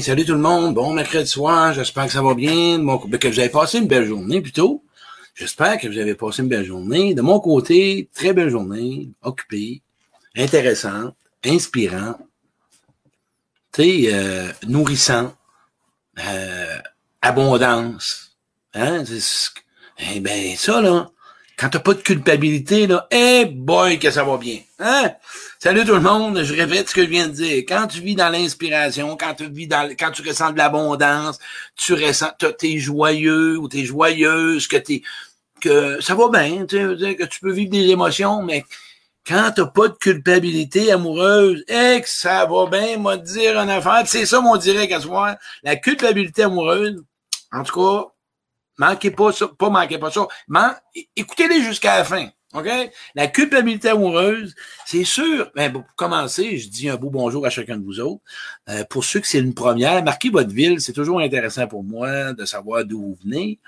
Hey, salut tout le monde. Bon mercredi soir. J'espère que ça va bien. Que vous avez passé une belle journée plutôt. J'espère que vous avez passé une belle journée. De mon côté, très belle journée, occupée, intéressante, inspirante, tu euh, nourrissante, euh, abondance. Hein? Eh ben ça, là, quand t'as pas de culpabilité, là, eh boy, que ça va bien. Hein? Salut tout le monde, je répète ce que je viens de dire. Quand tu vis dans l'inspiration, quand tu vis dans, quand tu ressens de l'abondance, tu ressens, t'es joyeux ou t'es joyeuse, que t'es, que ça va bien, tu sais, que tu peux vivre des émotions, mais quand t'as pas de culpabilité amoureuse, eh, que ça va bien, moi, dire une affaire. C'est ça, mon direct à soi. La culpabilité amoureuse, en tout cas, Manquez pas ça, pas manquez pas ça. écoutez-les jusqu'à la fin. OK? La culpabilité amoureuse, c'est sûr. Ben, pour commencer, je dis un beau bonjour à chacun de vous autres. Euh, pour ceux que c'est une première, marquez votre ville. C'est toujours intéressant pour moi de savoir d'où vous venez.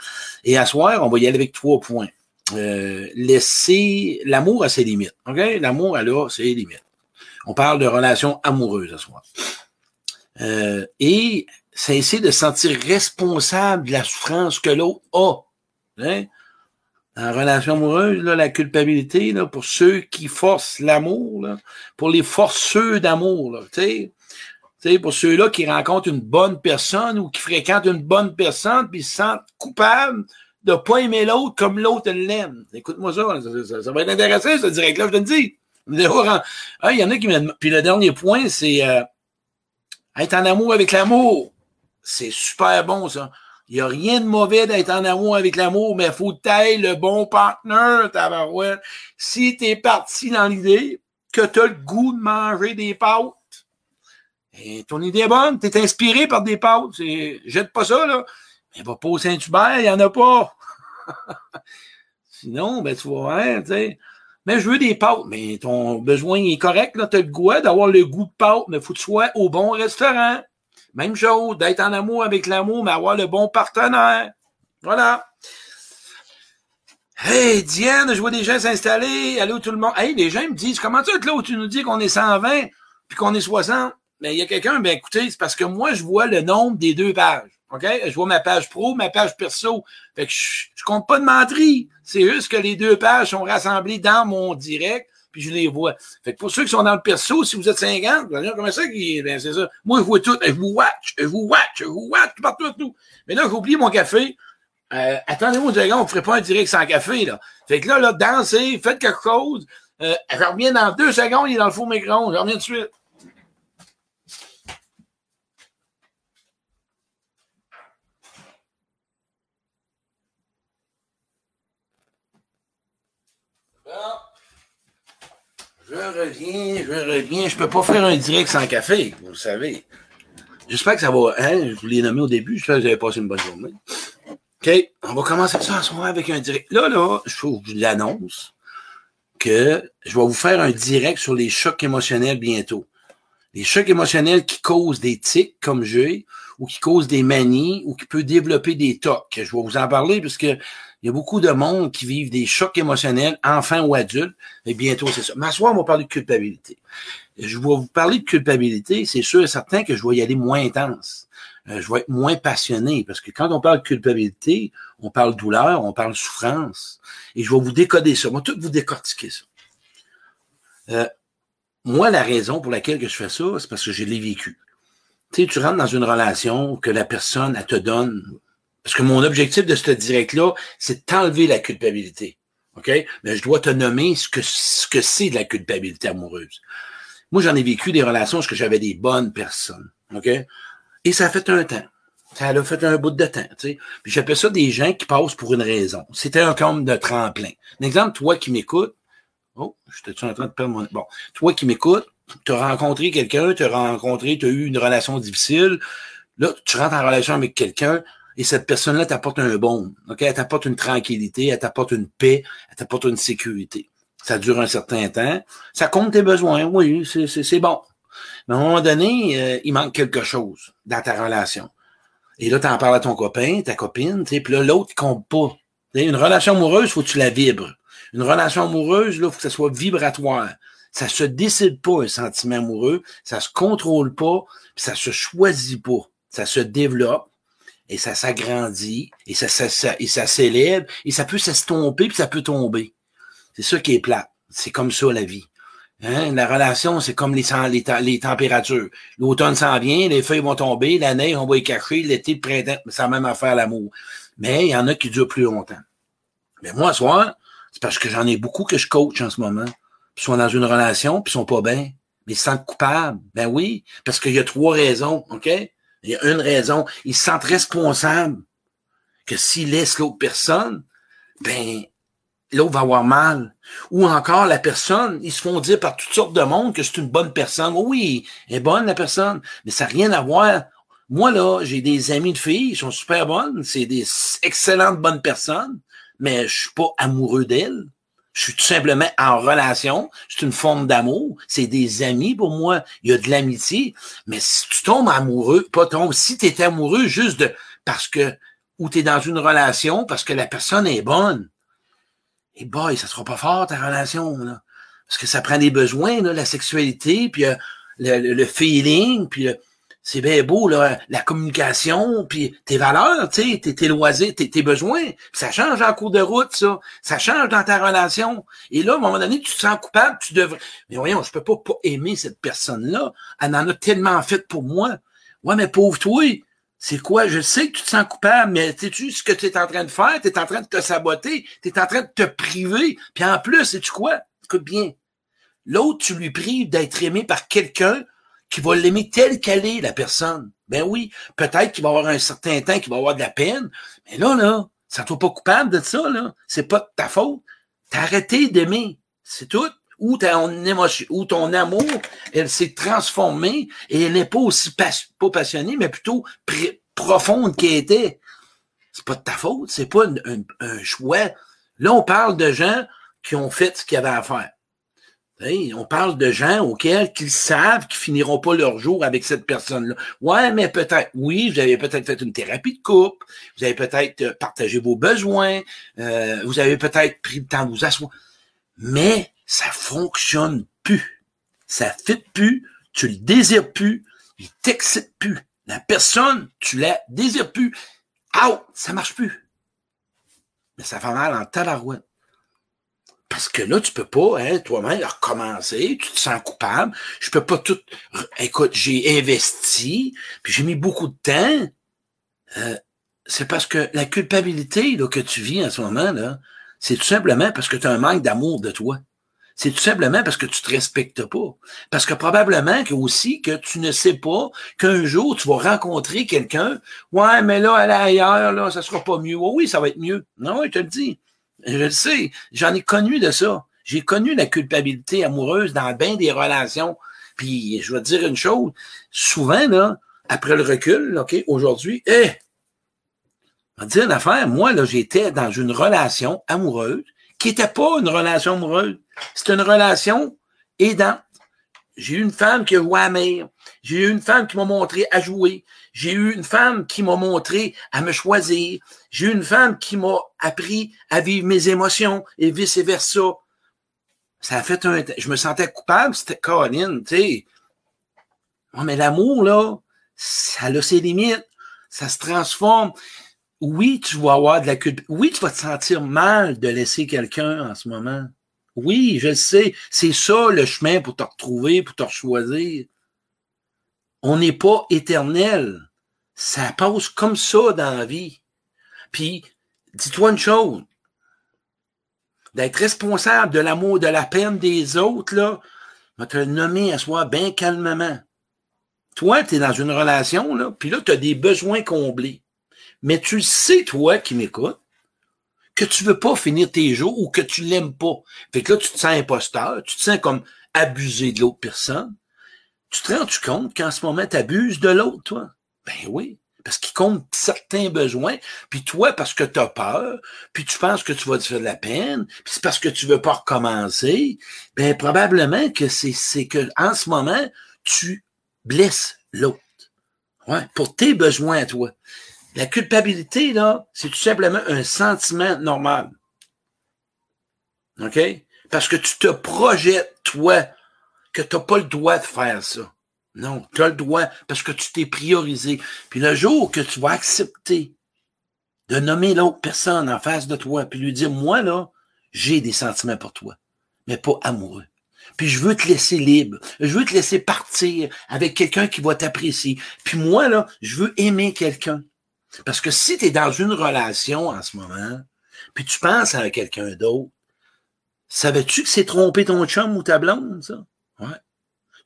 Et à soir, on va y aller avec trois points. Euh, laisser l'amour à ses limites. OK? L'amour, elle a ses limites. On parle de relations amoureuses à soir. Euh, et c'est essayer de se sentir responsable de la souffrance que l'autre a. Hein? En relation amoureuse, là, la culpabilité, là, pour ceux qui forcent l'amour, pour les forceux d'amour, tu sais. pour ceux-là qui rencontrent une bonne personne ou qui fréquentent une bonne personne, puis se sentent coupables de pas aimer l'autre comme l'autre l'aime. Écoute-moi ça, ça, va être intéressant, ce direct-là, je te le dis. Il y en a qui me... Puis le dernier point, c'est euh, être en amour avec l'amour. C'est super bon, ça. Il n'y a rien de mauvais d'être en amour avec l'amour, mais faut tailler le bon partenaire, tabarouette. Si tu es parti dans l'idée que tu as le goût de manger des pâtes, et eh, ton idée est bonne, tu es inspiré par des pâtes. Jette pas ça, là. Mais va pas au Saint-Hubert, il n'y en a pas. Sinon, ben, tu vas voir, tu sais. Mais je veux des pâtes. Mais ton besoin est correct, là. Tu as le goût d'avoir le goût de pâtes, mais faut que tu sois au bon restaurant. Même chose, d'être en amour avec l'amour, mais avoir le bon partenaire. Voilà. Hey, Diane, je vois des gens s'installer. Allô, tout le monde. Hey, les gens me disent, comment tu es là où tu nous dis qu'on est 120 puis qu'on est 60? Mais il y a quelqu'un, ben écoutez, c'est parce que moi, je vois le nombre des deux pages. OK? Je vois ma page pro, ma page perso. Fait que je, je compte pas de menterie. C'est juste que les deux pages sont rassemblées dans mon direct puis je les vois. Fait que pour ceux qui sont dans le perso, si vous êtes 50, vous comment ça qui ben, c'est ça. Moi, je vois tout, je vous watch, je vous watch, je vous watch, partout, tout. Mais là, j'ai oublié mon café. Euh, attendez-moi une seconde, on ne ferait pas un direct sans café, là. Fait que là, là, dansez, faites quelque chose. Euh, je reviens dans deux secondes, il est dans le four micro je reviens de suite. Je reviens, je reviens. Je peux pas faire un direct sans café, vous savez. J'espère que ça va. Hein, je vous l'ai nommé au début. J'espère que vous avez passé une bonne journée. OK. On va commencer ça ce soir avec un direct. Là, là, je je l'annonce que je vais vous faire un direct sur les chocs émotionnels bientôt. Les chocs émotionnels qui causent des tics comme j'ai, ou qui causent des manies, ou qui peuvent développer des tocs. Je vais vous en parler parce que il y a beaucoup de monde qui vivent des chocs émotionnels, enfants ou adultes, et bientôt c'est ça. Mais à soir, on va parler de culpabilité. Je vais vous parler de culpabilité, c'est sûr et certain que je vais y aller moins intense. Euh, je vais être moins passionné, parce que quand on parle de culpabilité, on parle douleur, on parle souffrance, et je vais vous décoder ça, moi, tout vous décortiquer ça. Euh, moi, la raison pour laquelle que je fais ça, c'est parce que je l'ai vécu. Tu sais, tu rentres dans une relation que la personne, elle te donne parce que mon objectif de ce direct-là, c'est de t'enlever la culpabilité. OK? Mais je dois te nommer ce que, ce que c'est de la culpabilité amoureuse. Moi, j'en ai vécu des relations parce que j'avais des bonnes personnes. OK? Et ça a fait un temps. Ça a fait un bout de temps. Puis j'appelle ça des gens qui passent pour une raison. C'était un comme de tremplin. Un exemple, toi qui m'écoutes. Oh, j'étais en train de perdre mon. Bon. Toi qui m'écoutes, tu as rencontré quelqu'un, tu as rencontré, tu as eu une relation difficile. Là, tu rentres en relation avec quelqu'un et cette personne-là t'apporte un bon, ok? Elle t'apporte une tranquillité, elle t'apporte une paix, elle t'apporte une sécurité. Ça dure un certain temps. Ça compte tes besoins, oui, c'est bon. Mais à un moment donné, euh, il manque quelque chose dans ta relation. Et là, tu en parles à ton copain, ta copine, puis là, l'autre, compte pas. une relation amoureuse, faut que tu la vibres. Une relation amoureuse, là, faut que ça soit vibratoire. Ça se décide pas un sentiment amoureux, ça se contrôle pas, puis ça se choisit pas. Ça se développe et ça s'agrandit et ça, ça, et ça s'élève et ça peut s'estomper puis ça peut tomber. C'est ça qui est plat. C'est comme ça la vie. Hein? La relation, c'est comme les, les, les températures. L'automne s'en vient, les feuilles vont tomber, la neige, on va y cacher, l'été, le printemps, c'est la même affaire l'amour. Mais il y en a qui durent plus longtemps. Mais moi, ce soir, c'est parce que j'en ai beaucoup que je coach en ce moment. Puis sont dans une relation, puis sont pas bien. Mais ils se sentent coupables. Ben oui, parce qu'il y a trois raisons, OK? Il y a une raison. Ils se sentent responsables que s'ils laissent l'autre personne, ben l'autre va avoir mal. Ou encore, la personne, ils se font dire par toutes sortes de monde que c'est une bonne personne. oui, elle est bonne, la personne, mais ça n'a rien à voir. Moi, là, j'ai des amis de filles, ils sont super bonnes, c'est des excellentes bonnes personnes, mais je suis pas amoureux d'elles. Je suis tout simplement en relation. C'est une forme d'amour. C'est des amis pour moi. Il y a de l'amitié. Mais si tu tombes amoureux, pas tombe, si tu es amoureux juste de parce que ou tu es dans une relation parce que la personne est bonne, et boy, ça sera pas fort ta relation, là. Parce que ça prend des besoins, là, la sexualité, puis euh, le, le, feeling, puis euh, c'est bien beau, la communication, puis tes valeurs, tes, tes, loisirs, tes, tes besoins. ça change en cours de route, ça. Ça change dans ta relation. Et là, à un moment donné, tu te sens coupable, tu devrais. Mais voyons, je peux pas, pas aimer cette personne-là. Elle en a tellement fait pour moi. Ouais, mais pauvre toi, c'est quoi? Je sais que tu te sens coupable, mais sais-tu ce que tu es en train de faire? Tu es en train de te saboter, tu es en train de te priver. Puis en plus, sais-tu quoi? Écoute bien. L'autre, tu lui prives d'être aimé par quelqu'un qui va l'aimer tel qu'elle est, la personne. Ben oui, peut-être qu'il va avoir un certain temps qu'il va avoir de la peine, mais là, là, ça ne toi pas coupable de ça, là. C'est pas de ta faute. T'as arrêté d'aimer. C'est tout où ton émotion, où ton amour, elle s'est transformée et elle n'est pas aussi pas passionnée, mais plutôt profonde qu'elle était. C'est pas de ta faute, c'est pas un, choix. Là, on parle de gens qui ont fait ce qu'ils avaient à faire. On parle de gens auxquels qu'ils savent qu'ils finiront pas leur jour avec cette personne-là. Ouais, mais peut-être, oui, vous avez peut-être fait une thérapie de couple, vous avez peut-être euh, partagé vos besoins, euh, vous avez peut-être pris le temps de vous asseoir, mais ça fonctionne plus. Ça fit plus, tu le désires plus, il t'excite plus. La personne, tu la désires plus. Ah, ça marche plus. Mais ça fait mal en tabarouette. Parce que là, tu peux pas, hein, toi-même, recommencer, tu te sens coupable. Je peux pas tout. Écoute, j'ai investi, puis j'ai mis beaucoup de temps. Euh, c'est parce que la culpabilité là, que tu vis en ce moment, là, c'est tout simplement parce que tu as un manque d'amour de toi. C'est tout simplement parce que tu te respectes pas. Parce que probablement aussi que tu ne sais pas qu'un jour tu vas rencontrer quelqu'un. Ouais, mais là, aller ailleurs, là, ça sera pas mieux. Oh oui, ça va être mieux. Non, je te le dis. Je le sais. J'en ai connu de ça. J'ai connu la culpabilité amoureuse dans bien des relations. Puis, je vais te dire une chose. Souvent, là, après le recul, OK, aujourd'hui, eh, je vais te dire une affaire. Moi, là, j'étais dans une relation amoureuse qui n'était pas une relation amoureuse. C'est une relation aidante. J'ai eu une femme qui a joué à. J'ai eu une femme qui m'a montré à jouer. J'ai eu une femme qui m'a montré à me choisir. J'ai eu une femme qui m'a appris à vivre mes émotions et vice versa. Ça a fait un, je me sentais coupable, c'était Caroline, tu sais. mais l'amour, là, ça a ses limites. Ça se transforme oui, tu vas avoir de la culpabilité. Oui, tu vas te sentir mal de laisser quelqu'un en ce moment. Oui, je le sais. C'est ça le chemin pour te retrouver, pour te choisir. On n'est pas éternel. Ça passe comme ça dans la vie. Puis, dis-toi une chose. D'être responsable de l'amour, de la peine des autres, là, va te nommer à soi bien calmement. Toi, tu es dans une relation, là, puis là, tu as des besoins comblés. Mais tu sais, toi qui m'écoutes, que tu veux pas finir tes jours ou que tu l'aimes pas. Fait que là, tu te sens imposteur, tu te sens comme abusé de l'autre personne. Tu te rends -tu compte qu'en ce moment, tu abuses de l'autre, toi? Ben oui. Parce qu'il compte certains besoins, puis toi, parce que tu as peur, puis tu penses que tu vas te faire de la peine, puis c'est parce que tu veux pas recommencer, ben probablement que c'est, c'est que en ce moment, tu blesses l'autre. Ouais, pour tes besoins à toi. La culpabilité, là, c'est tout simplement un sentiment normal. OK? Parce que tu te projettes, toi, que tu n'as pas le droit de faire ça. Non, tu as le droit parce que tu t'es priorisé. Puis le jour que tu vas accepter de nommer l'autre personne en face de toi, puis lui dire, moi, là, j'ai des sentiments pour toi, mais pas amoureux. Puis je veux te laisser libre. Je veux te laisser partir avec quelqu'un qui va t'apprécier. Puis moi, là, je veux aimer quelqu'un. Parce que si tu es dans une relation en ce moment, puis tu penses à quelqu'un d'autre, savais-tu que c'est tromper ton chum ou ta blonde, ça?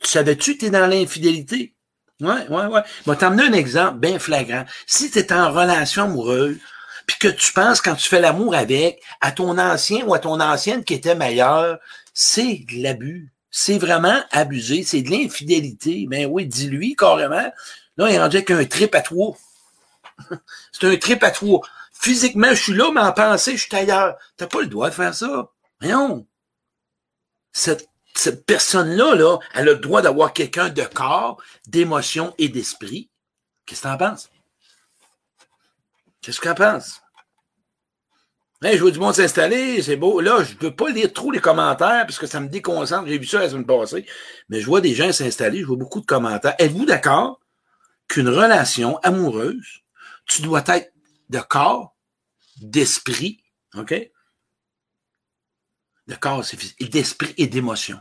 Tu savais-tu que tu es dans l'infidélité? Ouais, ouais, ouais. Je vais t'emmener un exemple bien flagrant. Si tu es en relation amoureuse, puis que tu penses quand tu fais l'amour avec, à ton ancien ou à ton ancienne qui était meilleur, c'est de l'abus. C'est vraiment abusé. C'est de l'infidélité. Ben oui, dis-lui carrément. Là, il est rendu avec un trip à trois. c'est un trip à trois. Physiquement, je suis là, mais en pensée, je suis ailleurs. T'as pas le droit de faire ça. Non. Cette, cette personne-là, là, elle a le droit d'avoir quelqu'un de corps, d'émotion et d'esprit. Qu'est-ce que t'en penses? Qu'est-ce que t'en penses? Hey, je vois du monde s'installer, c'est beau. Là, je ne peux pas lire trop les commentaires parce que ça me déconcentre. J'ai vu ça la semaine passée. Mais je vois des gens s'installer, je vois beaucoup de commentaires. Êtes-vous d'accord qu'une relation amoureuse, tu dois être de corps, d'esprit, OK? De corps, d'esprit et d'émotion.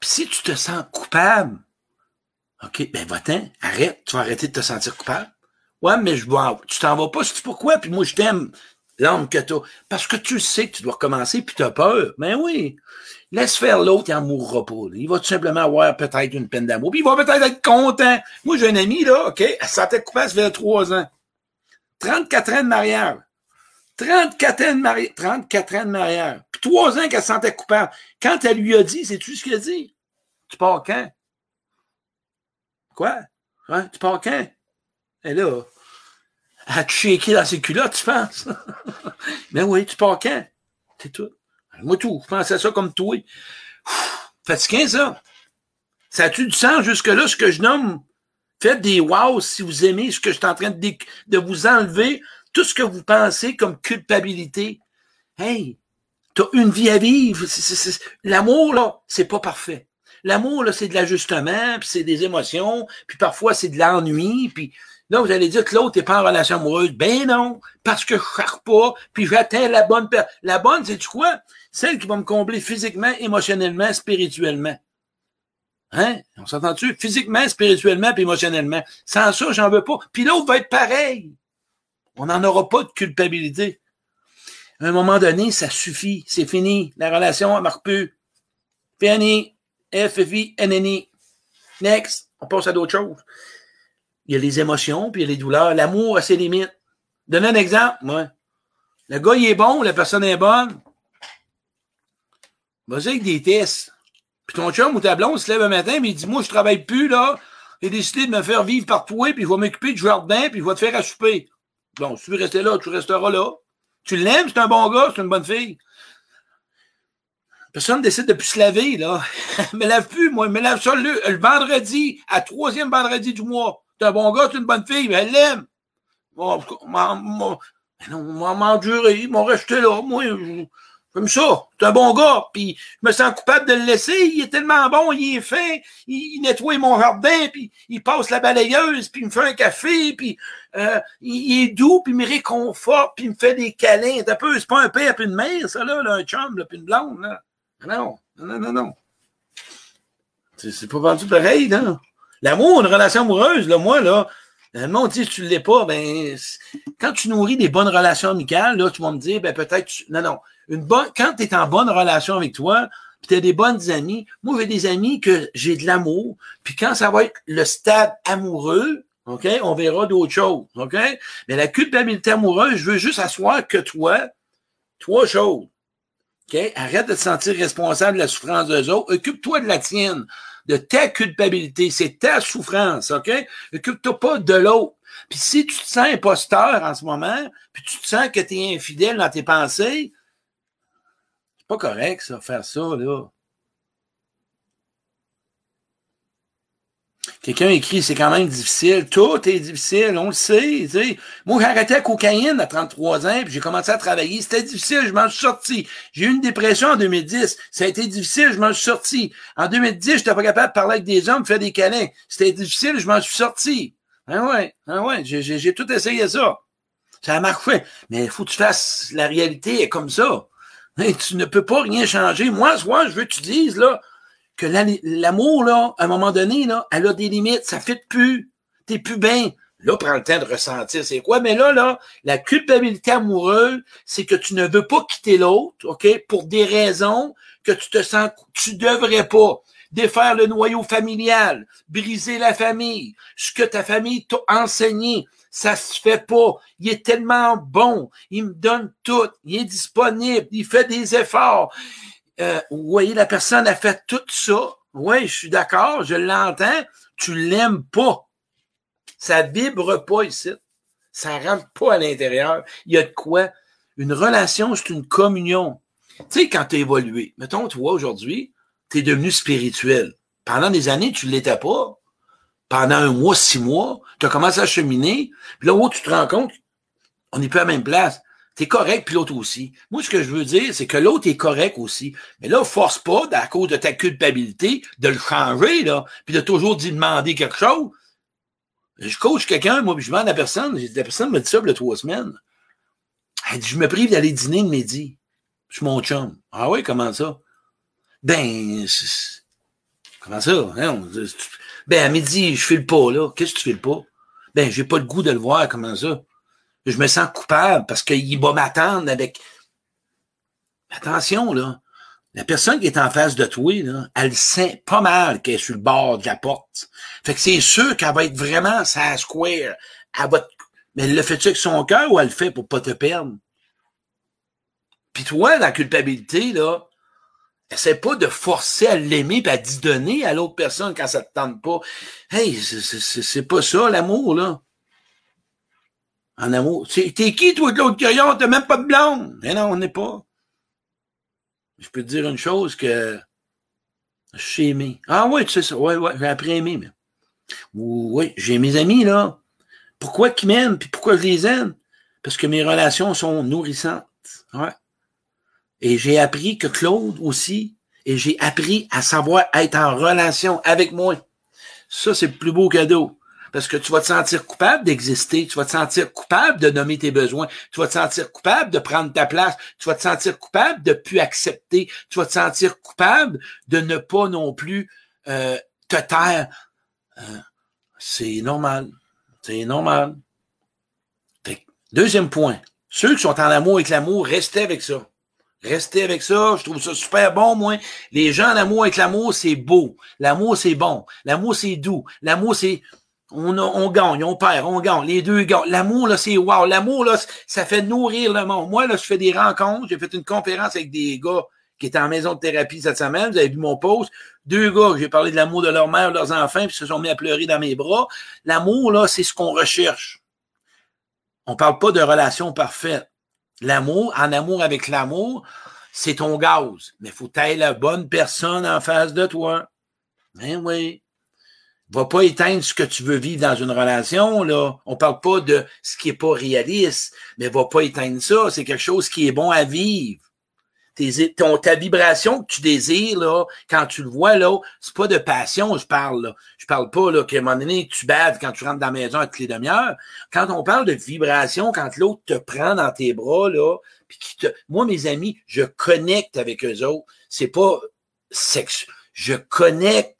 Puis si tu te sens coupable, OK, ben va-t'en, arrête, tu vas arrêter de te sentir coupable. Ouais, mais je tu t'en vas pas, c'est pourquoi? Puis moi, je t'aime, l'homme que t'as. Parce que tu sais que tu dois recommencer, puis t'as peur. Mais ben oui. Laisse faire l'autre, il en mourra pas. Il va tout simplement avoir peut-être une peine d'amour. Puis il va peut-être être content. Moi, j'ai un ami, là, OK, elle se sentait coupable, ça fait trois ans. 34 ans de mariage. 34 ans de mariage. 34 ans de mariage. Puis trois ans qu'elle se sentait coupable. Quand elle lui a dit, sais-tu ce qu'elle a dit? Tu pars quand? Quoi? Hein? Tu pars quand? Et là, à te shaker dans ses culottes, tu penses? Mais oui, tu pars quand? C'est tout. Moi, tout. Je pense à ça comme toi. Fatigué, ça. Ça a-tu du sens jusque-là, ce que je nomme? Faites des wow si vous aimez ce que je suis en train de, de vous enlever, tout ce que vous pensez comme culpabilité. Hey, t'as une vie à vivre. L'amour, là, c'est pas parfait. L'amour, là, c'est de l'ajustement, puis c'est des émotions, puis parfois c'est de l'ennui, puis Là, vous allez dire que l'autre n'est pas en relation amoureuse. Ben non, parce que je cherche pas, puis j'atteins la bonne personne. La bonne, c'est quoi? Celle qui va me combler physiquement, émotionnellement, spirituellement. Hein? On s'entend-tu? Physiquement, spirituellement, puis émotionnellement. Sans ça, j'en veux pas. Puis l'autre va être pareil. On n'en aura pas de culpabilité. À un moment donné, ça suffit. C'est fini. La relation, elle marque plus. Fini. F, F, I, N, N, I. Next. On passe à d'autres choses il y a les émotions, puis il y a les douleurs. L'amour a ses limites. Donne un exemple, moi. Le gars, il est bon, la personne est bonne. Vas-y avec des tests. Puis ton chum ou ta blonde se lève un matin, mais il dit Moi, je travaille plus, là. J'ai décidé de me faire vivre par toi, puis je vais m'occuper du jardin, puis je vais te faire à souper. Bon, si tu veux rester là, tu resteras là. Tu l'aimes, c'est un bon gars, c'est une bonne fille. Personne décide de plus se laver, là. me lave plus, moi. Me lave ça le, vendredi, à troisième vendredi du mois. T'es un bon gars, t'es une bonne fille, elle l'aime. Bon, non, on m'endurer, ils m'ont resté là. Moi, comme ça. T'es un bon gars. Puis je me sens coupable de le laisser. Il est tellement bon, il est fin. Il, nettoie mon jardin, puis il passe la balayeuse, puis il me fait un café, puis euh, il, est doux, puis il me réconforte, puis il me fait des câlins. un peu, c'est pas un père puis une mère, ça, là, un chum, là, puis une blonde, là. Non, non, non, non. C'est pas vendu pareil, non? L'amour, une relation amoureuse, là, moi, là, le monde dit tu ne l'es pas, ben, quand tu nourris des bonnes relations amicales, là, tu vas me dire, ben, peut-être, non, non. Une bonne, quand tu es en bonne relation avec toi, puis tu as des bonnes amies, moi, j'ai des amis que j'ai de l'amour, puis quand ça va être le stade amoureux, OK, on verra d'autres choses, OK? Mais la culpabilité amoureuse, je veux juste asseoir que toi, trois choses. OK? Arrête de te sentir responsable de la souffrance des autres. Occupe-toi de la tienne de ta culpabilité, c'est ta souffrance, OK? Occupe-toi pas de l'autre. Puis si tu te sens imposteur en ce moment, puis tu te sens que tu es infidèle dans tes pensées, c'est pas correct, ça, faire ça, là. Quelqu'un écrit, c'est quand même difficile. Tout est difficile, on le sait. sais. Moi, j'ai arrêté la cocaïne à 33 ans, puis j'ai commencé à travailler. C'était difficile, je m'en suis sorti. J'ai eu une dépression en 2010. Ça a été difficile, je m'en suis sorti. En 2010, j'étais pas capable de parler avec des hommes, faire des câlins. C'était difficile, je m'en suis sorti. Ah ouais, ah ouais, j'ai tout essayé ça. Ça a marché. Mais il faut que tu fasses, la réalité est comme ça. tu ne peux pas rien changer. Moi, moi, je veux que tu dises, là, que l'amour, là, à un moment donné, là, elle a des limites, ça fait plus. T'es plus bien. Là, prends le temps de ressentir c'est quoi. Mais là, là, la culpabilité amoureuse, c'est que tu ne veux pas quitter l'autre, OK, pour des raisons que tu te sens, tu devrais pas. Défaire le noyau familial, briser la famille, ce que ta famille t'a enseigné, ça se fait pas. Il est tellement bon, il me donne tout, il est disponible, il fait des efforts, euh, vous voyez, la personne a fait tout ça. Oui, je suis d'accord, je l'entends. Tu l'aimes pas. Ça vibre pas ici. Ça rentre pas à l'intérieur. Il y a de quoi? Une relation, c'est une communion. Tu sais, quand tu as évolué, mettons, toi, aujourd'hui, tu es devenu spirituel. Pendant des années, tu ne l'étais pas. Pendant un mois, six mois, tu as commencé à cheminer. Puis là, où tu te rends compte, on n'est plus à la même place. T'es correct, puis l'autre aussi. Moi, ce que je veux dire, c'est que l'autre est correct aussi. Mais là, force pas, à cause de ta culpabilité, de le changer, là, puis de toujours d'y demander quelque chose. Je coach quelqu'un, moi, puis je demande à la personne, la personne me dit ça il trois semaines. Elle dit, je me prive d'aller dîner le midi. Je suis mon chum. Ah oui, comment ça? Ben, comment ça? Ben, à midi, je file pas, là. Qu'est-ce que tu files pas? Ben, j'ai pas le goût de le voir, comment ça? Je me sens coupable parce qu'il va m'attendre avec. Attention, là. La personne qui est en face de toi, elle sent pas mal qu'elle est sur le bord de la porte. Fait que c'est sûr qu'elle va être vraiment sa square. Elle va Mais elle le fait-tu avec son cœur ou elle le fait pour pas te perdre? Puis toi, la culpabilité, là, essaie pas de forcer à l'aimer et à donner à l'autre personne quand ça te tente pas. Hey, c'est pas ça, l'amour, là en amour. T'es qui, toi, de l'autre crayon? T'as même pas de blonde. Mais non, on n'est pas. Je peux te dire une chose que je suis aimé. Ah oui, tu sais ça. Oui, oui, j'ai appris à aimer. Oui, j'ai mes amis, là. Pourquoi qu'ils m'aiment, puis pourquoi je les aime? Parce que mes relations sont nourrissantes. Ouais. Et j'ai appris que Claude aussi, et j'ai appris à savoir être en relation avec moi. Ça, c'est le plus beau cadeau parce que tu vas te sentir coupable d'exister, tu vas te sentir coupable de nommer tes besoins, tu vas te sentir coupable de prendre ta place, tu vas te sentir coupable de plus accepter, tu vas te sentir coupable de ne pas non plus euh, te taire. Euh, c'est normal. C'est normal. deuxième point. Ceux qui sont en amour avec l'amour, restez avec ça. Restez avec ça, je trouve ça super bon, moi. Les gens en amour avec l'amour, c'est beau. L'amour, c'est bon. L'amour, c'est doux. L'amour, c'est on, on gagne, on perd, on gagne, les deux gagnent. L'amour, là, c'est wow. L'amour, là, ça fait nourrir le monde. Moi, là, je fais des rencontres. J'ai fait une conférence avec des gars qui étaient en maison de thérapie cette semaine. Vous avez vu mon post. Deux gars, j'ai parlé de l'amour de leur mère, de leurs enfants, puis se sont mis à pleurer dans mes bras. L'amour, là, c'est ce qu'on recherche. On parle pas de relation parfaite. L'amour, en amour avec l'amour, c'est ton gaz. Mais faut tailler la bonne personne en face de toi. Ben oui va pas éteindre ce que tu veux vivre dans une relation, là. On parle pas de ce qui est pas réaliste, mais va pas éteindre ça. C'est quelque chose qui est bon à vivre. Tes, ton, ta vibration que tu désires, là, quand tu le vois, là, c'est pas de passion, je parle, là. Je parle pas, là, qu'à un moment donné, tu baves quand tu rentres dans la maison à toutes les demi-heures. Quand on parle de vibration, quand l'autre te prend dans tes bras, là, puis qui te, moi, mes amis, je connecte avec eux autres. C'est pas sexe. Je connecte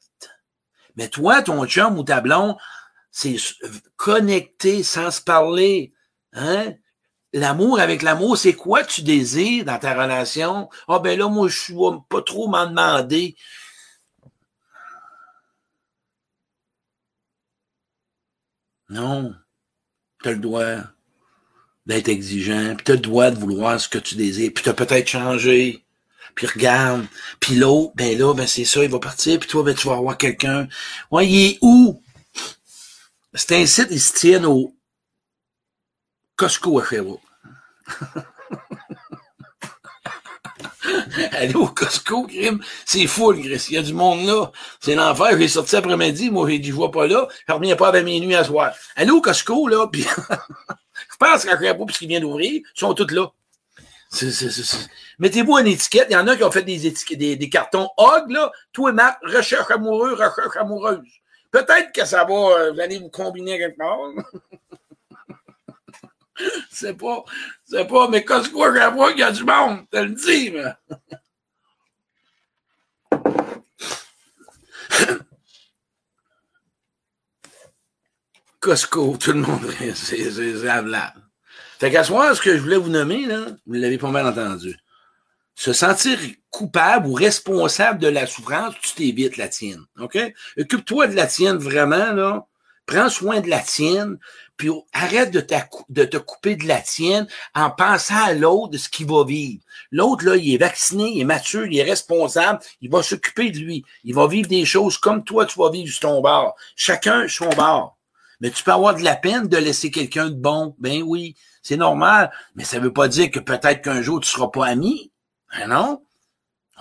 mais toi, ton chum ou ta blonde, c'est connecté sans se parler. Hein? L'amour avec l'amour, c'est quoi tu désires dans ta relation? Ah ben là, moi, je ne pas trop m'en demander. Non. Tu as le droit d'être exigeant, puis tu as le droit de vouloir ce que tu désires, puis tu as peut-être changé puis regarde, puis l'autre, ben là, ben c'est ça, il va partir, puis toi, ben tu vas avoir quelqu'un. Ouais, il est où? C'est un site, il se tient au Costco à Sherbrooke. Aller au Costco, crime, c'est fou, Chris. Il y a du monde là. C'est l'enfer. J'ai sorti après-midi. Moi, j'ai dit, je vois pas là. Je reviens pas avant minuit à soir. Allez au Costco, là, puis je pense qu'à pas parce qu'il vient d'ouvrir, ils sont tous là. Mettez-vous une étiquette. Il y en a qui ont fait des étiquettes, des, cartons HOG, là. Tout est marque recherche amoureux, recherche amoureuse. Peut-être que ça va, euh, vous combiner quelque part. c'est pas, c'est pas, mais quand je crois qu'il y a du monde, te le dis, mais. Costco, tout le monde, c'est, c'est, Fait qu'à ce ce que je voulais vous nommer, là, vous l'avez pas mal entendu. Se sentir coupable ou responsable de la souffrance, tu t'évites la tienne. OK? Occupe-toi de la tienne vraiment, là. Prends soin de la tienne, puis arrête de, de te couper de la tienne en pensant à l'autre de ce qu'il va vivre. L'autre, là, il est vacciné, il est mature, il est responsable, il va s'occuper de lui. Il va vivre des choses comme toi, tu vas vivre sur ton bord. Chacun son bord. Mais tu peux avoir de la peine de laisser quelqu'un de bon. Ben oui, c'est normal. Mais ça veut pas dire que peut-être qu'un jour tu seras pas ami. Ben non?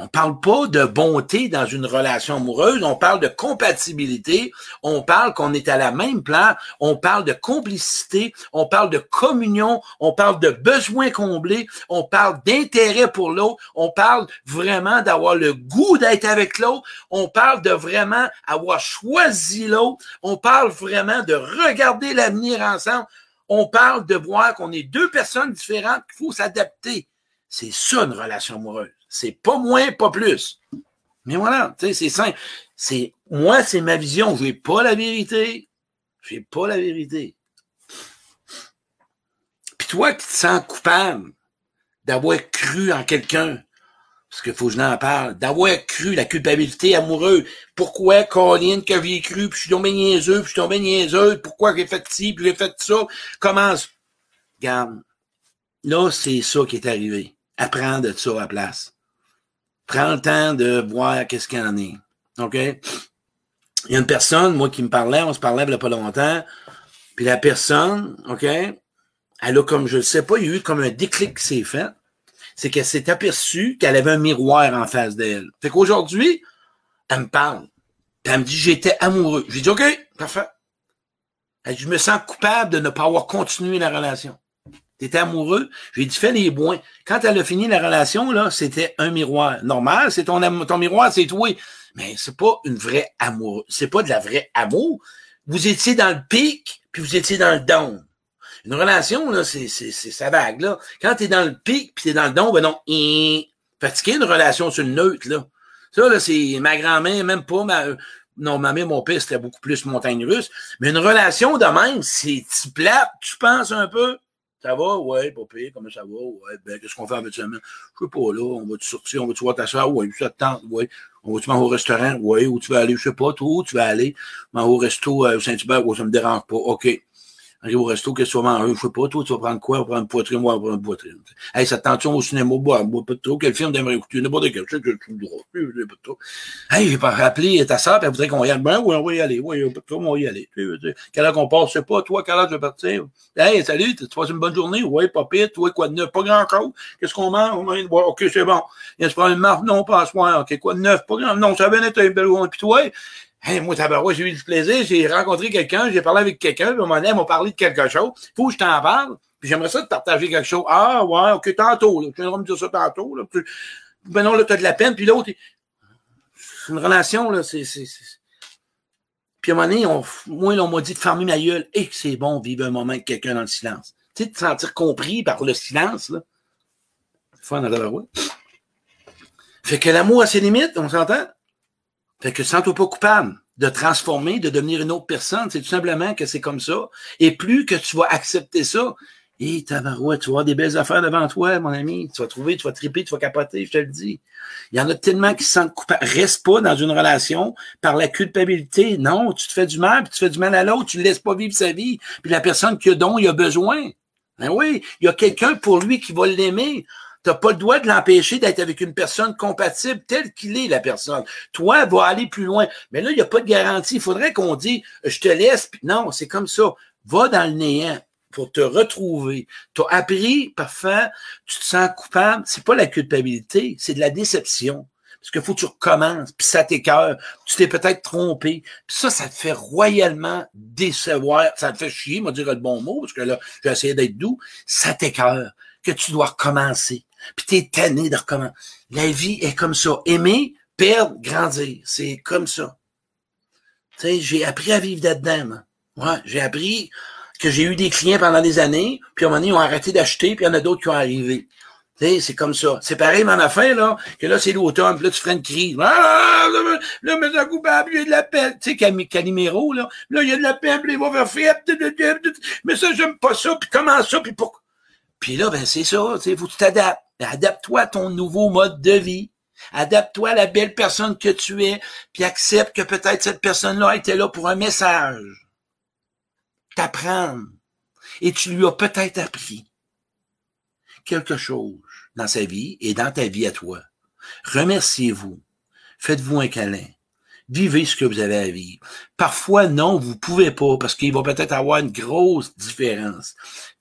On parle pas de bonté dans une relation amoureuse, on parle de compatibilité, on parle qu'on est à la même plan, on parle de complicité, on parle de communion, on parle de besoins comblés, on parle d'intérêt pour l'autre, on parle vraiment d'avoir le goût d'être avec l'autre, on parle de vraiment avoir choisi l'autre, on parle vraiment de regarder l'avenir ensemble, on parle de voir qu'on est deux personnes différentes, qu'il faut s'adapter. C'est ça une relation amoureuse. C'est pas moins, pas plus. Mais voilà, tu sais, c'est simple. C'est, moi, c'est ma vision. Je n'ai pas la vérité. Je n'ai pas la vérité. Puis toi qui te sens coupable d'avoir cru en quelqu'un, parce qu'il faut que je n'en parle, d'avoir cru la culpabilité amoureuse. Pourquoi, Colin, que j'ai cru, puis je suis tombé niaiseux, puis je suis tombé niaiseux, pourquoi j'ai fait ci, puis j'ai fait ça, commence. Regarde, là, c'est ça qui est arrivé. Apprends de ça à la place. Prends le temps de voir qu'est-ce qu'il en est. OK? Il y a une personne, moi, qui me parlait, on se parlait il n'y a pas longtemps, puis la personne, OK, elle a comme, je ne sais pas, il y a eu comme un déclic qui s'est fait. C'est qu'elle s'est aperçue qu'elle avait un miroir en face d'elle. Fait qu'aujourd'hui, elle me parle. elle me dit, j'étais amoureux. J'ai dit, OK, parfait. Elle dit, je me sens coupable de ne pas avoir continué la relation. T'étais amoureux. J'ai dit, fais les boins. Quand elle a fini la relation, là, c'était un miroir. Normal, c'est ton, ton miroir, c'est toi. Mais c'est pas une vraie amour. C'est pas de la vraie amour. Vous étiez dans le pic, puis vous étiez dans le don. Une relation, là, c'est, c'est, c'est sa vague, là. Quand t'es dans le pic, puis t'es dans le don, ben non, fatigué, une relation sur le neutre, là. Ça, là, c'est ma grand-mère, même pas ma, non, ma mère, mon père, c'était beaucoup plus montagne russe. Mais une relation de même, c'est tu tu penses un peu? Ça va? Ouais, pas. Comment ça va? Ouais, ben, qu'est-ce qu'on fait avec ça? Je sais pas, là. On va-tu sortir? On va-tu voir ta soeur? Ouais, ça te tente? Ouais. On va-tu manger au restaurant? Ouais. Où tu vas aller? Je sais pas. Toi, où tu vas aller? Manger au resto euh, au Saint-Hubert? Ouais, ça me dérange pas. OK. Arrive au resto, qu'est-ce que tu vas manger? Je sais pas, toi, tu vas prendre quoi? On va prendre une poitrine, moi, on va prendre une poitrine. Hey, ça tension au cinéma, bois, bois pas de trop. Quel film t'aimerais écouter? N'importe quel, je sais que drôle, je pas de trop. Hey, j'ai pas rappelé ta soeur, elle voudrait qu'on y aille. Ben, oui, on va y aller. Oui, pas de trop, on va y aller. Quelle heure qu'on passe? Je sais pas, toi, quelle heure tu vas partir? Hey, salut, tu passes une bonne journée? Oui, pas pire, toi, quoi de neuf? Pas grand chose. Qu'est-ce qu'on mange? Ouais, ok, c'est bon. Il y a une marque? Non, pas à soir. Ok, quoi neuf? Pas grand, non, ça va être un bel journée. Puis toi, Hey, moi, tabarouette, j'ai eu du plaisir, j'ai rencontré quelqu'un, j'ai parlé avec quelqu'un, à un moment donné, m'a parlé de quelque chose. Faut que je t'en parle, puis j'aimerais ça te partager quelque chose. Ah, ouais, ok, tantôt, là. Tu viendras me dire ça tantôt, là. Ben non, là, t'as de la peine, puis l'autre, c'est une relation, là, c'est, c'est, Puis à un moment donné, on, moi, on m'a dit de fermer ma gueule, et que c'est bon vivre un moment avec quelqu'un dans le silence. Tu sais, de te sentir compris par le silence, là. Fun, dans Fait que l'amour a ses limites, on s'entend? Fait que sens-toi pas coupable de transformer, de devenir une autre personne. C'est tout simplement que c'est comme ça. Et plus que tu vas accepter ça, et tu vas avoir des belles affaires devant toi, mon ami. Tu vas trouver, tu vas triper, tu vas capoter, je te le dis. Il y en a tellement qui se sentent coupables. Reste pas dans une relation par la culpabilité. Non, tu te fais du mal, puis tu fais du mal à l'autre, tu ne laisses pas vivre sa vie. Puis la personne qui a dont il a besoin. Ben oui, il y a quelqu'un pour lui qui va l'aimer. Tu n'as pas le droit de l'empêcher d'être avec une personne compatible telle qu'il est, la personne. Toi, va aller plus loin. Mais là, il n'y a pas de garantie. Il faudrait qu'on dise, je te laisse. Non, c'est comme ça. Va dans le néant. pour te retrouver. Tu as appris, parfois, tu te sens coupable. C'est pas la culpabilité, c'est de la déception. Parce qu'il faut que tu recommences, puis ça t'écœure, tu t'es peut-être trompé. Puis ça, ça te fait royalement décevoir. Ça te fait chier, moi dire le bon mot, parce que là, j'ai essayé d'être doux. Ça t'écœure que tu dois recommencer. Puis t'es tanné de recommencer. La vie est comme ça. Aimer, perdre, grandir. C'est comme ça. Tu sais, j'ai appris à vivre là-dedans. Ouais, j'ai appris que j'ai eu des clients pendant des années, puis à un moment donné, ils ont arrêté d'acheter, puis il y en a d'autres qui ont arrivé. Tu sais, c'est comme ça. C'est pareil, mais en fin, là, que là, c'est l'automne, puis là, tu ferais une crise. Ah, là, là, mais un coupable, il y a de la peine. Tu sais, Calimero, là, là, il y a de la peine, puis il va faire mais ça, j'aime pas ça, puis comment ça, puis pourquoi? Puis là, ben, c'est ça, tu sais, faut que tu t'adaptes. Adapte-toi à ton nouveau mode de vie. Adapte-toi à la belle personne que tu es, puis accepte que peut-être cette personne-là était là pour un message. T'apprendre. Et tu lui as peut-être appris quelque chose dans sa vie et dans ta vie à toi. Remerciez-vous. Faites-vous un câlin. Vivez ce que vous avez à vivre. Parfois, non, vous pouvez pas parce qu'il va peut-être avoir une grosse différence.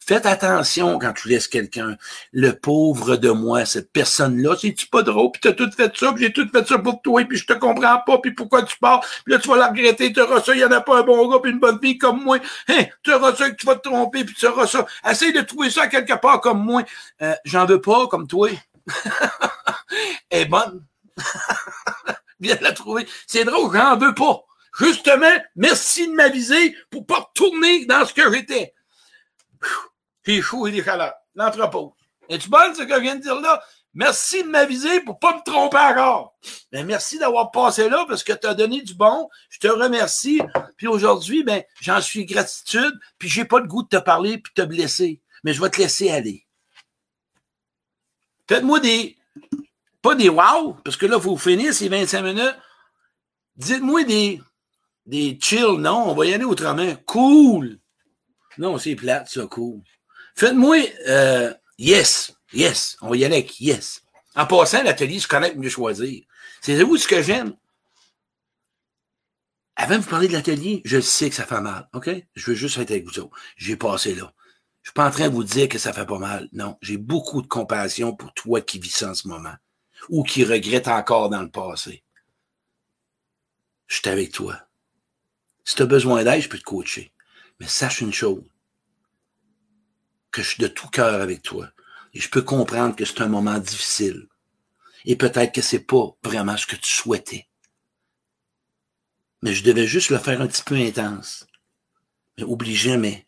Faites attention quand tu laisses quelqu'un. Le pauvre de moi, cette personne-là, c'est-tu pas drôle, puis t'as tout fait ça, puis j'ai tout fait ça pour toi, puis je te comprends pas, puis pourquoi tu pars, puis là tu vas la regretter, tu auras ça, il y en a pas un bon gars, puis une bonne fille comme moi. Hein, tu auras ça, que tu vas te tromper, puis tu auras ça. Essaye de trouver ça quelque part comme moi. Euh, J'en veux pas comme toi. Elle est bonne. Viens la trouver. C'est drôle, j'en veux pas. Justement, merci de m'aviser pour pas retourner dans ce que j'étais. Puis chaud et des chaleurs. L'entrepôt. Es-tu bonne, ce que je viens de dire là? Merci de m'aviser pour pas me tromper encore. Ben, merci d'avoir passé là parce que tu as donné du bon. Je te remercie. Puis aujourd'hui, ben, j'en suis gratitude. Puis j'ai pas le goût de te parler puis de te blesser. Mais je vais te laisser aller. Faites-moi des, pas des wow, parce que là, faut finir ces 25 minutes. Dites-moi des, des chill. Non, on va y aller autrement. Cool. Non, c'est plate, ça, cool. Faites-moi euh, yes, yes. On va y aller avec yes. En passant, l'atelier, je connais mieux choisir. C'est vous ce que j'aime? Avant de vous parler de l'atelier, je sais que ça fait mal, OK? Je veux juste être avec vous J'ai passé là. Je suis pas en train de vous dire que ça fait pas mal. Non, j'ai beaucoup de compassion pour toi qui vis ça en ce moment ou qui regrette encore dans le passé. Je suis avec toi. Si tu as besoin d'aide, je peux te coacher. Mais sache une chose je suis de tout cœur avec toi. Et je peux comprendre que c'est un moment difficile. Et peut-être que c'est pas vraiment ce que tu souhaitais. Mais je devais juste le faire un petit peu intense. Mais oublie jamais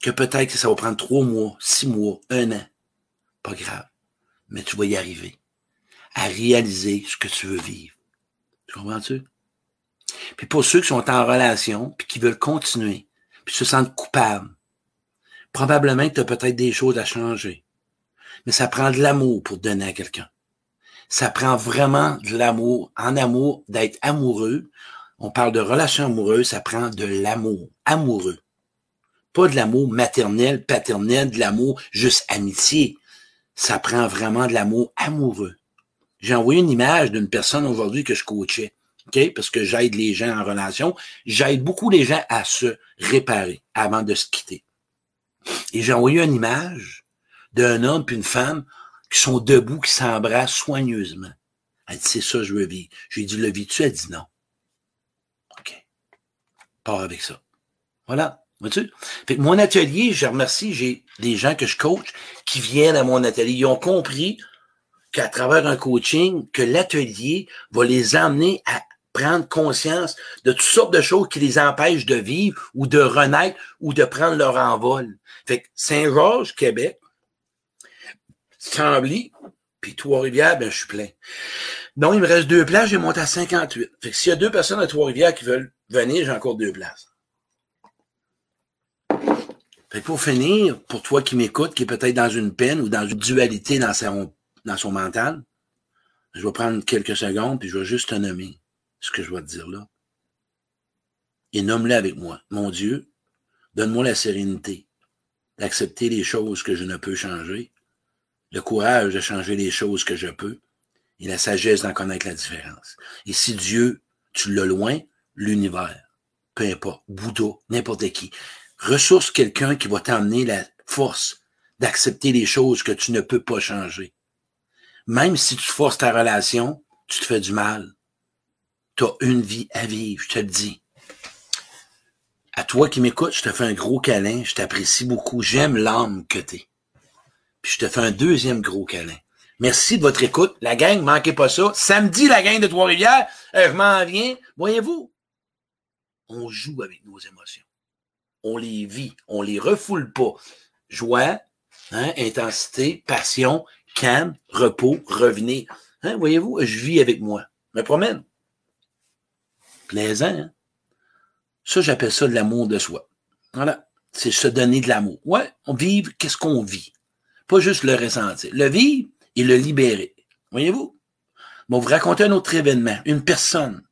que peut-être que ça va prendre trois mois, six mois, un an. Pas grave. Mais tu vas y arriver. À réaliser ce que tu veux vivre. Tu comprends-tu? Puis pour ceux qui sont en relation, puis qui veulent continuer, puis se sentent coupables, Probablement que tu as peut-être des choses à changer. Mais ça prend de l'amour pour donner à quelqu'un. Ça prend vraiment de l'amour. En amour, d'être amoureux. On parle de relation amoureuse, ça prend de l'amour amoureux. Pas de l'amour maternel, paternel, de l'amour juste amitié. Ça prend vraiment de l'amour amoureux. J'ai envoyé une image d'une personne aujourd'hui que je coachais. OK? Parce que j'aide les gens en relation. J'aide beaucoup les gens à se réparer avant de se quitter. Et j'ai envoyé une image d'un homme puis une femme qui sont debout, qui s'embrassent soigneusement. Elle dit, c'est ça, je veux vivre. J'ai dit, le vis-tu? Elle dit non. OK. Pars avec ça. Voilà. Vois-tu? Fait que mon atelier, je remercie, j'ai des gens que je coach qui viennent à mon atelier. Ils ont compris qu'à travers un coaching, que l'atelier va les amener à prendre conscience de toutes sortes de choses qui les empêchent de vivre ou de renaître ou de prendre leur envol. Fait que Saint-Georges, Québec, Chambly, puis Trois-Rivières, ben, je suis plein. Non, il me reste deux places, j'ai monté à 58. Fait que s'il y a deux personnes à Trois-Rivières qui veulent venir, j'ai encore deux places. Fait que pour finir, pour toi qui m'écoutes, qui est peut-être dans une peine ou dans une dualité dans son, dans son mental, je vais prendre quelques secondes puis je vais juste te nommer ce que je vais te dire là. Et nomme-le avec moi. Mon Dieu, donne-moi la sérénité d'accepter les choses que je ne peux changer, le courage de changer les choses que je peux, et la sagesse d'en connaître la différence. Et si Dieu, tu l'as loin, l'univers, peu importe, Bouddha, n'importe qui, Ressource quelqu'un qui va t'emmener la force d'accepter les choses que tu ne peux pas changer. Même si tu forces ta relation, tu te fais du mal. Tu as une vie à vivre, je te le dis. À toi qui m'écoutes, je te fais un gros câlin, je t'apprécie beaucoup, j'aime l'âme que t'es. Puis je te fais un deuxième gros câlin. Merci de votre écoute. La gang, manquez pas ça. Samedi, la gang de Trois-Rivières, euh, je m'en viens. Voyez-vous, on joue avec nos émotions. On les vit, on les refoule pas. Joie, hein, intensité, passion, calme, repos, revenir. Hein, voyez-vous, je vis avec moi. Me promène. Plaisant, hein? Ça, j'appelle ça de l'amour de soi. Voilà. C'est se donner de l'amour. Ouais, on vive, qu'est-ce qu'on vit? Pas juste le ressentir. Le vivre et le libérer. Voyez-vous? Bon, vous racontez un autre événement, une personne,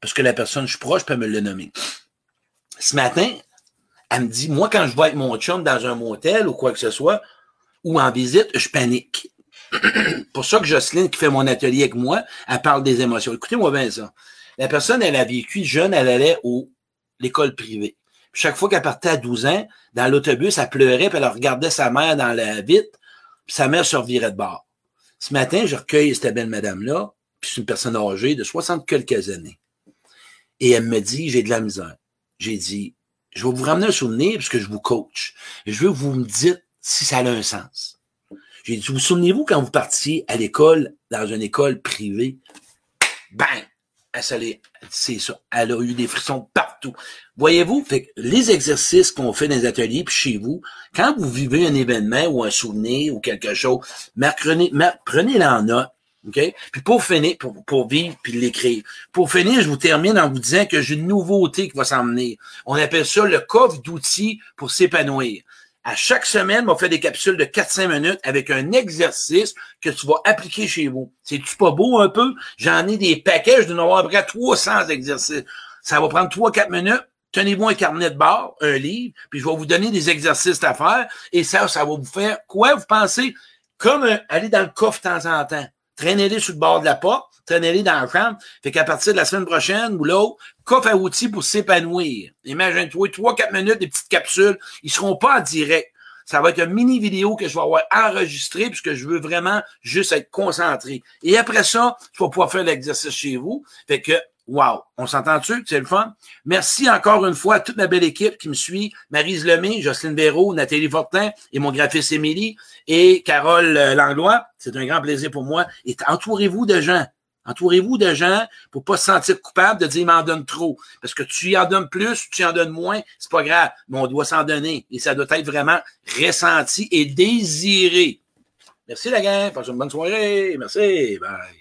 parce que la personne, je suis proche, peut me le nommer. Ce matin, elle me dit, moi, quand je vais avec mon chum dans un motel ou quoi que ce soit, ou en visite, je panique. Pour ça que Jocelyne, qui fait mon atelier avec moi, elle parle des émotions. Écoutez-moi bien ça. La personne, elle a vécu jeune, elle allait au l'école privée. chaque fois qu'elle partait à 12 ans, dans l'autobus, elle pleurait, puis elle regardait sa mère dans la vitre, puis sa mère se revirait de bord. Ce matin, je recueille cette belle madame-là, puis c'est une personne âgée de 60 quelques années. Et elle me dit, j'ai de la misère. J'ai dit, je vais vous ramener un souvenir parce que je vous coach. Je veux que vous me dites si ça a un sens. J'ai dit, vous, vous souvenez-vous quand vous partiez à l'école, dans une école privée? Bang! C'est ça. Elle a eu des frissons partout. Voyez-vous, les exercices qu'on fait dans les ateliers puis chez vous, quand vous vivez un événement ou un souvenir ou quelque chose, prenez-le en note. OK? Puis pour finir, pour, pour vivre puis l'écrire. Pour finir, je vous termine en vous disant que j'ai une nouveauté qui va s'en venir. On appelle ça le coffre d'outils pour s'épanouir. À chaque semaine, on fait des capsules de 4-5 minutes avec un exercice que tu vas appliquer chez vous. C'est-tu pas beau un peu? J'en ai des paquets, je dois en avoir à peu près 300 exercices. Ça va prendre 3-4 minutes. Tenez-vous un carnet de bord, un livre, puis je vais vous donner des exercices à faire. Et ça, ça va vous faire quoi, vous pensez? Comme aller dans le coffre de temps en temps. Traînez-les sur le bord de la porte, traînez-les dans la chambre. Fait qu'à partir de la semaine prochaine ou l'autre, coffre à outils pour s'épanouir. Imagine-toi, trois, quatre minutes, des petites capsules. Ils seront pas en direct. Ça va être une mini vidéo que je vais avoir enregistrée puisque je veux vraiment juste être concentré. Et après ça, tu vas pouvoir faire l'exercice chez vous. Fait que Wow! On s'entend-tu? C'est le fun? Merci encore une fois à toute ma belle équipe qui me suit. Marise Lemay, Jocelyne Véraud, Nathalie Fortin et mon graphiste Émilie et Carole euh, Langlois. C'est un grand plaisir pour moi. Et entourez-vous de gens. Entourez-vous de gens pour pas se sentir coupable de dire il m'en donne trop. Parce que tu y en donnes plus, tu en donnes moins, c'est pas grave. Mais on doit s'en donner. Et ça doit être vraiment ressenti et désiré. Merci la gang. Passe une bonne soirée. Merci. Bye.